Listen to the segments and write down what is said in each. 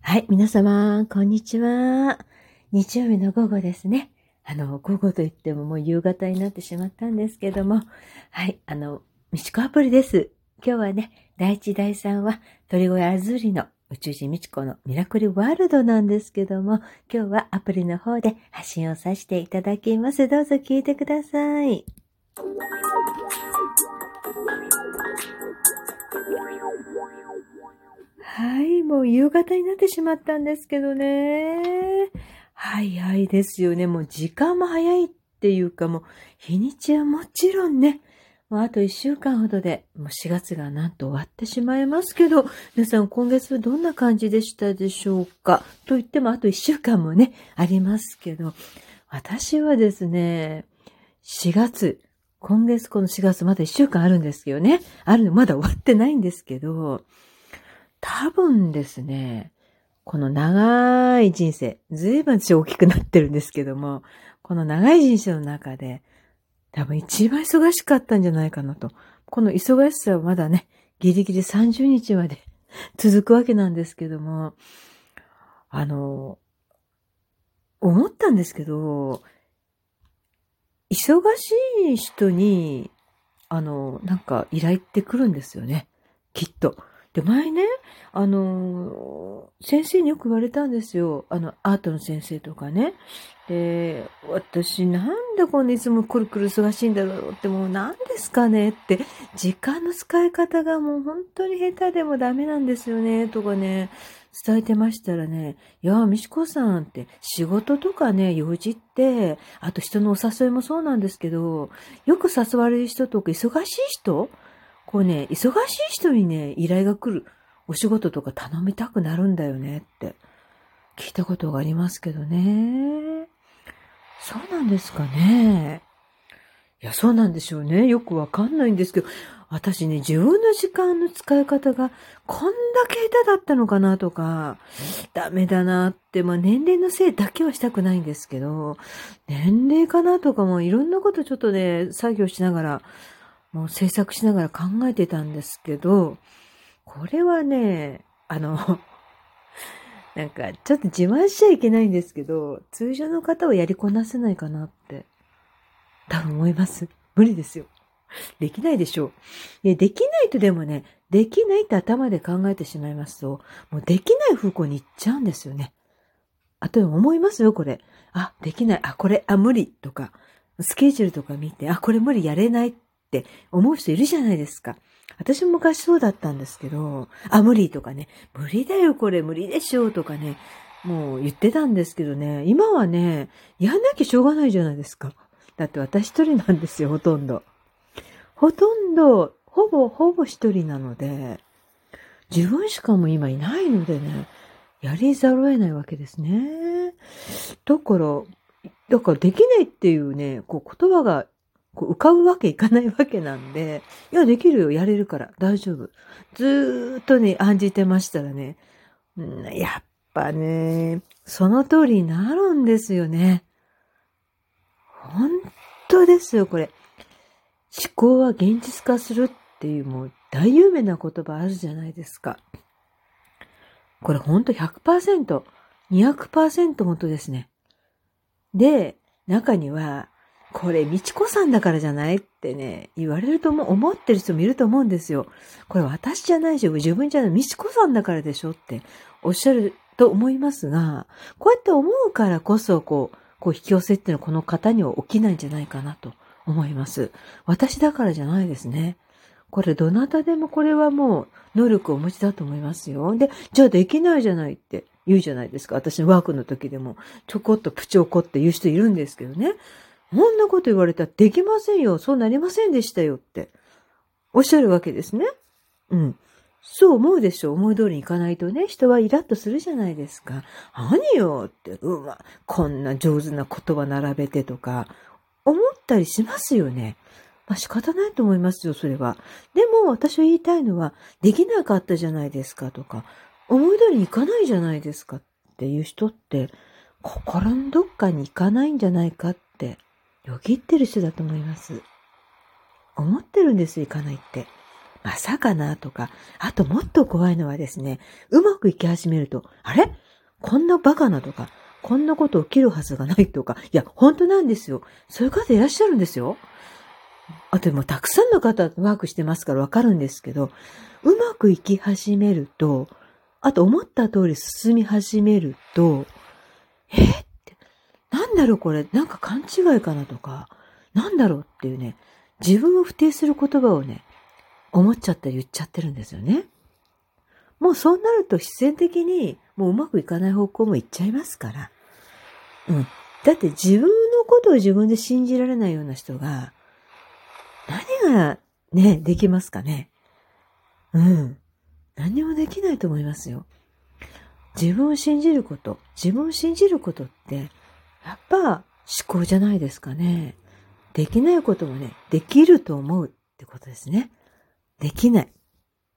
はい、皆様、こんにちは。日曜日の午後ですね。あの、午後といってももう夕方になってしまったんですけども、はい、あの、ミチコアプリです。今日はね、第一第三は鳥越あずりの宇宙人ミチコのミラクルワールドなんですけども、今日はアプリの方で発信をさせていただきます。どうぞ聞いてください。はい、もう夕方になってしまったんですけどね。早いですよね。もう時間も早いっていうかもう日にちはもちろんね、もうあと一週間ほどで、もう4月がなんと終わってしまいますけど、皆さん今月はどんな感じでしたでしょうか？と言ってもあと一週間もね、ありますけど、私はですね、4月、今月この4月まだ一週間あるんですけどね、あるのまだ終わってないんですけど、多分ですね、この長い人生、ずいぶん私大きくなってるんですけども、この長い人生の中で、多分一番忙しかったんじゃないかなと。この忙しさはまだね、ギリギリ30日まで 続くわけなんですけども、あの、思ったんですけど、忙しい人に、あの、なんか依頼ってくるんですよね。きっと。で、前ね、あの、先生によく言われたんですよ。あの、アートの先生とかね。で、私なんでこんないつもくるくる忙しいんだろうってもう何ですかねって、時間の使い方がもう本当に下手でもダメなんですよね、とかね、伝えてましたらね、いや、みしこさんって仕事とかね、用事って、あと人のお誘いもそうなんですけど、よく誘われる人とか忙しい人こうね、忙しい人にね、依頼が来る。お仕事とか頼みたくなるんだよねって聞いたことがありますけどね。そうなんですかね。いや、そうなんでしょうね。よくわかんないんですけど、私ね、自分の時間の使い方がこんだけ下手だったのかなとか、ダメだなって、まあ年齢のせいだけはしたくないんですけど、年齢かなとかもいろんなことちょっとね、作業しながら、もう制作しながら考えてたんですけど、これはね、あの、なんか、ちょっと自慢しちゃいけないんですけど、通常の方はやりこなせないかなって、多分思います。無理ですよ。できないでしょう。いや、できないとでもね、できないって頭で考えてしまいますと、もうできない方向に行っちゃうんですよね。あとで思いますよ、これ。あ、できない。あ、これ、あ、無理。とか、スケジュールとか見て、あ、これ無理やれないっって思う人いるじゃないですか。私も昔そうだったんですけど、あ、無理とかね、無理だよこれ無理でしょうとかね、もう言ってたんですけどね、今はね、やんなきゃしょうがないじゃないですか。だって私一人なんですよ、ほとんど。ほとんど、ほぼほぼ一人なので、自分しかも今いないのでね、やりざるを得ないわけですね。だから、だからできないっていうね、こう言葉がこう浮かぶわけいかないわけなんで、いや、できるよ、やれるから、大丈夫。ずーっとね、案じてましたらね、うんやっぱね、その通りになるんですよね。本当ですよ、これ。思考は現実化するっていうもう大有名な言葉あるじゃないですか。これほんと100%、200%本当ですね。で、中には、これ、みちこさんだからじゃないってね、言われると思う、思ってる人もいると思うんですよ。これ私じゃないし、自分じゃない、みちこさんだからでしょっておっしゃると思いますが、こうやって思うからこそ、こう、こう引き寄せっていうのはこの方には起きないんじゃないかなと思います。私だからじゃないですね。これ、どなたでもこれはもう、能力をお持ちだと思いますよ。で、じゃあできないじゃないって言うじゃないですか。私のワークの時でも、ちょこっとプチ怒って言う人いるんですけどね。こんなこと言われたらできませんよ。そうなりませんでしたよって。おっしゃるわけですね。うん。そう思うでしょ。思い通りにいかないとね、人はイラッとするじゃないですか。何よって、うま、こんな上手な言葉並べてとか、思ったりしますよね。まあ仕方ないと思いますよ、それは。でも私は言いたいのは、できなかったじゃないですかとか、思い通りにいかないじゃないですかっていう人って、心のどっかに行かないんじゃないかって、よぎってる人だと思います。思ってるんです、行かないって。朝かなとか、あともっと怖いのはですね、うまくいき始めると、あれ？こんなバカなとか、こんなこと起きるはずがないとか、いや、本当なんですよ。そういう方いらっしゃるんですよ。あともうたくさんの方ワークしてますからわかるんですけど、うまくいき始めると、あと思った通り進み始めると、え、なんだろうこれ、なんか勘違いかなとか、なんだろうっていうね、自分を不定する言葉をね、思っちゃったり言っちゃってるんですよね。もうそうなると必然的にもううまくいかない方向も行っちゃいますから。うん。だって自分のことを自分で信じられないような人が、何がね、できますかね。うん。何もできないと思いますよ。自分を信じること、自分を信じることって、やっぱ思考じゃないですかね。できないこともね、できると思うってことですね。できない。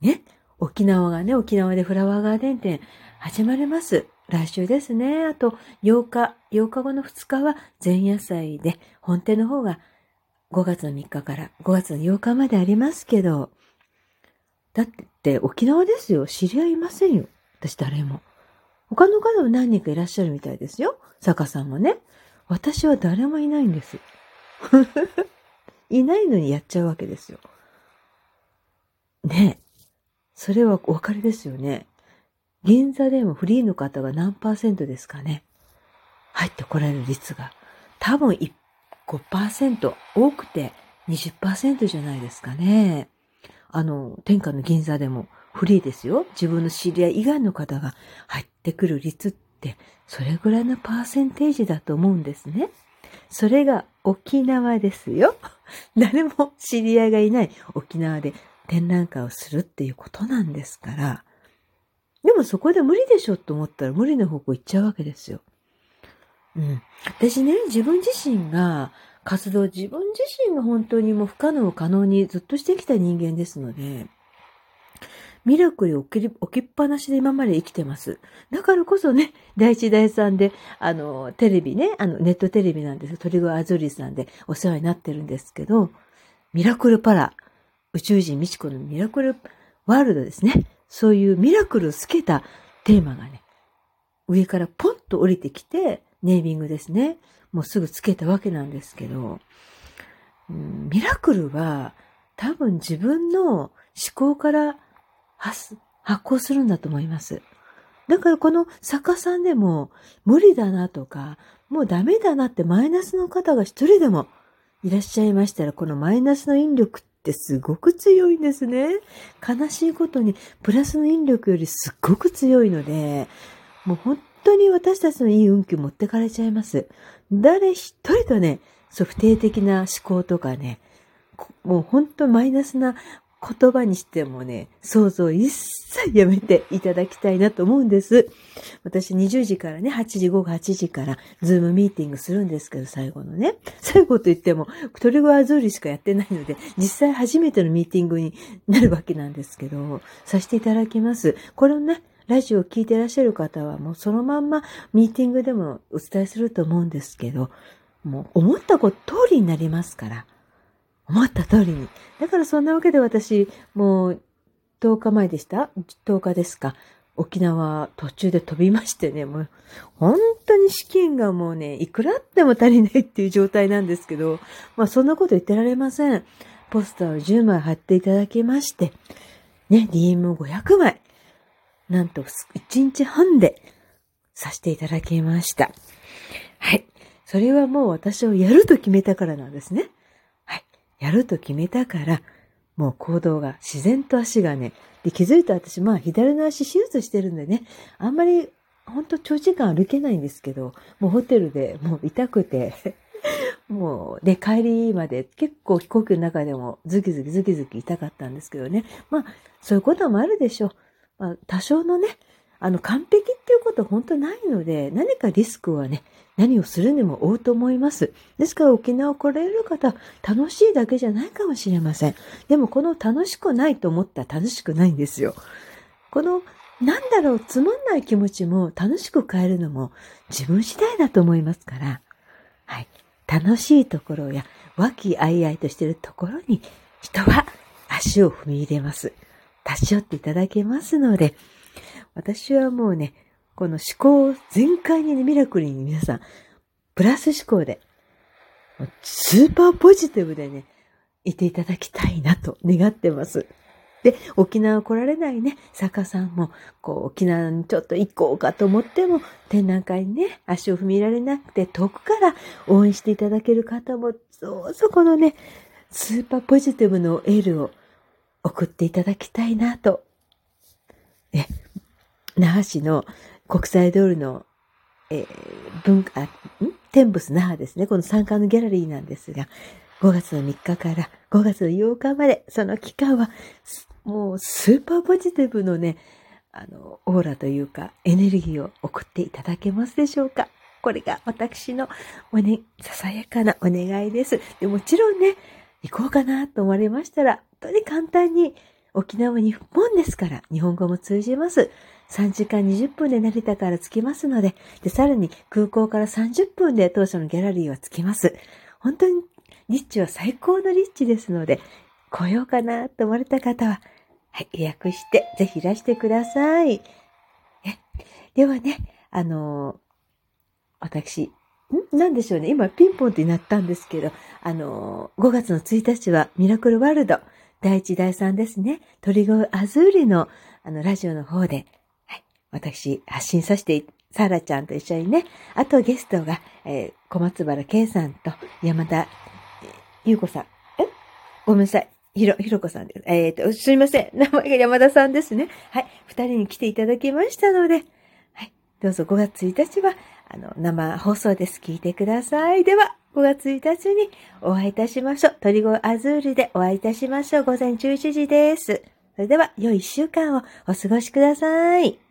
ね。沖縄がね、沖縄でフラワーガーデン展始まります。来週ですね。あと8日、8日後の2日は前夜祭で、本店の方が5月の3日から5月の8日までありますけど、だって沖縄ですよ。知り合いませんよ。私誰も。他の方も何人かいらっしゃるみたいですよ。坂さんもね。私は誰もいないんです。いないのにやっちゃうわけですよ。ねえ。それはお分かりですよね。銀座でもフリーの方が何パーセントですかね。入ってこられる率が。多分5%、多くて20%じゃないですかね。あの、天下の銀座でもフリーですよ。自分の知り合い以外の方が入ってくる率って、それぐらいのパーセンテージだと思うんですね。それが沖縄ですよ。誰も知り合いがいない沖縄で展覧会をするっていうことなんですから。でもそこで無理でしょと思ったら無理な方向行っちゃうわけですよ。うん。私ね、自分自身が活動、自分自身が本当にもう不可能を可能にずっとしてきた人間ですので、ミラクル起き起きっぱなしで今まで生きてます。だからこそね、第一第三で、あの、テレビね、あの、ネットテレビなんです鳥越あずりさんでお世話になってるんですけど、ミラクルパラ、宇宙人美智子のミラクルワールドですね。そういうミラクルをつけたテーマがね、上からポンと降りてきて、ネーミングですね。もうすぐつけたわけなんですけど、うん、ミラクルは多分自分の思考から発行するんだと思います。だからこの作家さんでも無理だなとか、もうダメだなってマイナスの方が一人でもいらっしゃいましたら、このマイナスの引力ってすごく強いんですね。悲しいことにプラスの引力よりすっごく強いので、もう本当に私たちのいい運気持ってかれちゃいます。誰一人とね、そう不定的な思考とかね、もう本当マイナスな言葉にしてもね、想像一切やめていただきたいなと思うんです。私20時からね、8時、午後8時からズームミーティングするんですけど、最後のね。最後と言っても、鳥越アズーリしかやってないので、実際初めてのミーティングになるわけなんですけど、させていただきます。これをね、ラジオを聞いてらっしゃる方はもうそのまんまミーティングでもお伝えすると思うんですけど、もう思ったこと通りになりますから。思った通りに。だからそんなわけで私、もう10日前でした ?10 日ですか？沖縄途中で飛びましてね、もう本当に資金がもうね、いくらあっても足りないっていう状態なんですけど、まあそんなこと言ってられません。ポスターを10枚貼っていただきまして、ね、DM500 枚。なんと1日半でさせていただきました。はい。それはもう私をやると決めたからなんですね。やると決めたから、もう行動が自然と足がね、で気づいた私、まあ左の足手術してるんでね、あんまりほんと長時間歩けないんですけど、もうホテルでもう痛くて もう、で、帰りまで結構飛行機の中でもズキズキズキズキ痛かったんですけどね。まあ、そういうこともあるでしょう。まあ、多少のね、あの、完璧っていうことは本当ないので、何かリスクはね、何をするにも負うと思います。ですから沖縄来られる方、楽しいだけじゃないかもしれません。でもこの楽しくないと思ったら楽しくないんですよ。この、なんだろう、つまんない気持ちも楽しく変えるのも自分次第だと思いますから、はい。楽しいところや和気あいあいとしているところに人は足を踏み入れます。立ち寄っていただけますので、私はもうね、この思考を全開にね、ミラクルに皆さん、プラス思考で、スーパーポジティブでね、いていただきたいなと願ってます。で、沖縄来られないね、坂さんも、こう、沖縄にちょっと行こうかと思っても、展覧会にね、足を踏み入れられなくて、遠くから応援していただける方も、そうそこのね、スーパーポジティブのエールを送っていただきたいなと。ね、那覇市の国際通りの、えー、文化、ん？テンブス那覇ですね。この参加のギャラリーなんですが、5月の3日から5月の8日まで、その期間はもうスーパーポジティブのね、あの、オーラというか、エネルギーを送っていただけますでしょうか？これが私のおね、ささやかなお願いです。でもちろんね、行こうかなと思われましたら、本当に簡単に沖縄日本ですから、日本語も通じます。3時間20分で成田から着きますので、で、さらに空港から30分で当初のギャラリーは着きます。本当に、リッチは最高のリッチですので、来ようかなと思われた方は、はい、予約して、ぜひいらしてください。え、ではね、あの私、ん？なんでしょうね。今ピンポンってなったんですけど、あの5月の1日はミラクルワールド、第1、第3ですね。鳥越アズーリの、あの、ラジオの方で、私、発信させて、サラちゃんと一緒にね、あとゲストが、えー、小松原圭さんと山田優子さん。え？ごめんなさい。ひろ、ひろこさんです。えっ、ー、と、すいません。名前が山田さんですね。はい。二人に来ていただきましたので、はい。どうぞ5月1日は、あの、生放送です。聞いてください。では、5月1日にお会いいたしましょう。鳥越アズールでお会いいたしましょう。午前11時です。それでは、良い一週間をお過ごしください。